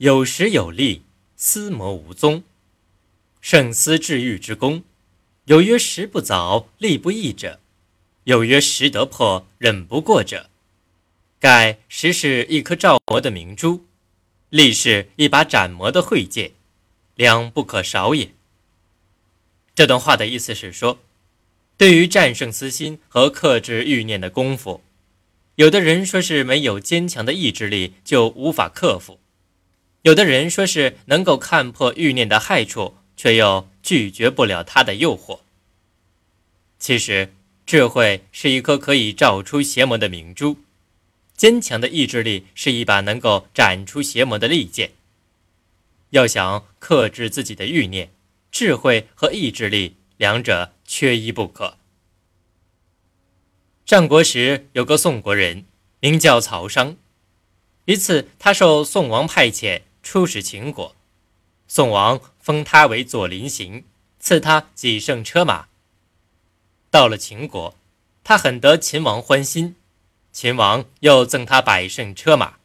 有时有力，思谋无踪。胜思治愈之功，有曰时不早，力不易者；有曰时得破，忍不过者。盖时是一颗照磨的明珠，力是一把斩磨的慧剑，两不可少也。这段话的意思是说，对于战胜私心和克制欲念的功夫，有的人说是没有坚强的意志力就无法克服，有的人说是能够看破欲念的害处。却又拒绝不了它的诱惑。其实，智慧是一颗可以照出邪魔的明珠，坚强的意志力是一把能够斩出邪魔的利剑。要想克制自己的欲念，智慧和意志力两者缺一不可。战国时有个宋国人，名叫曹商。一次，他受宋王派遣出使秦国。宋王封他为左麟行，赐他几乘车马。到了秦国，他很得秦王欢心，秦王又赠他百乘车马。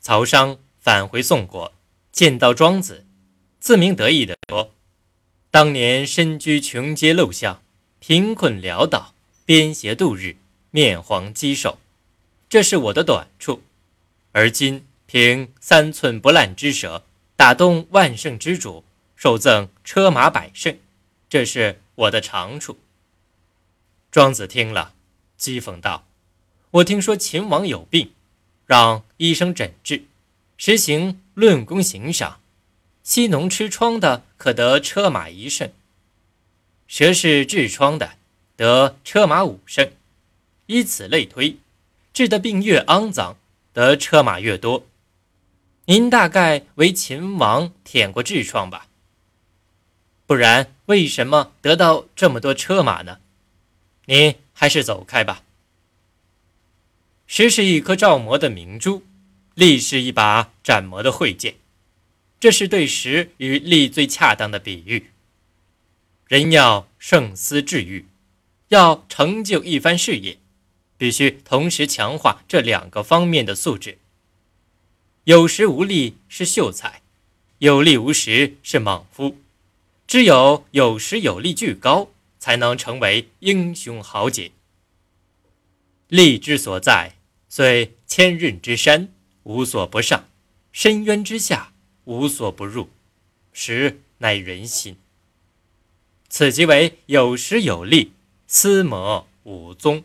曹商返回宋国，见到庄子，自鸣得意地说：“当年身居穷街陋巷，贫困潦倒，编鞋度日，面黄肌瘦，这是我的短处。而今凭三寸不烂之舌。”打动万圣之主，受赠车马百胜，这是我的长处。庄子听了，讥讽道：“我听说秦王有病，让医生诊治，实行论功行赏，西农吃疮的可得车马一乘，蛇是治疮的得车马五乘，以此类推，治的病越肮脏，得车马越多。”您大概为秦王舔过痔疮吧？不然为什么得到这么多车马呢？您还是走开吧。石是一颗照魔的明珠，力是一把斩魔的慧剑，这是对石与力最恰当的比喻。人要胜思治愈，要成就一番事业，必须同时强化这两个方面的素质。有时无力是秀才，有力无时是莽夫。只有有时有力俱高，才能成为英雄豪杰。力之所在，虽千仞之山，无所不上；深渊之下，无所不入。实乃人心。此即为有时有力，思谋无踪。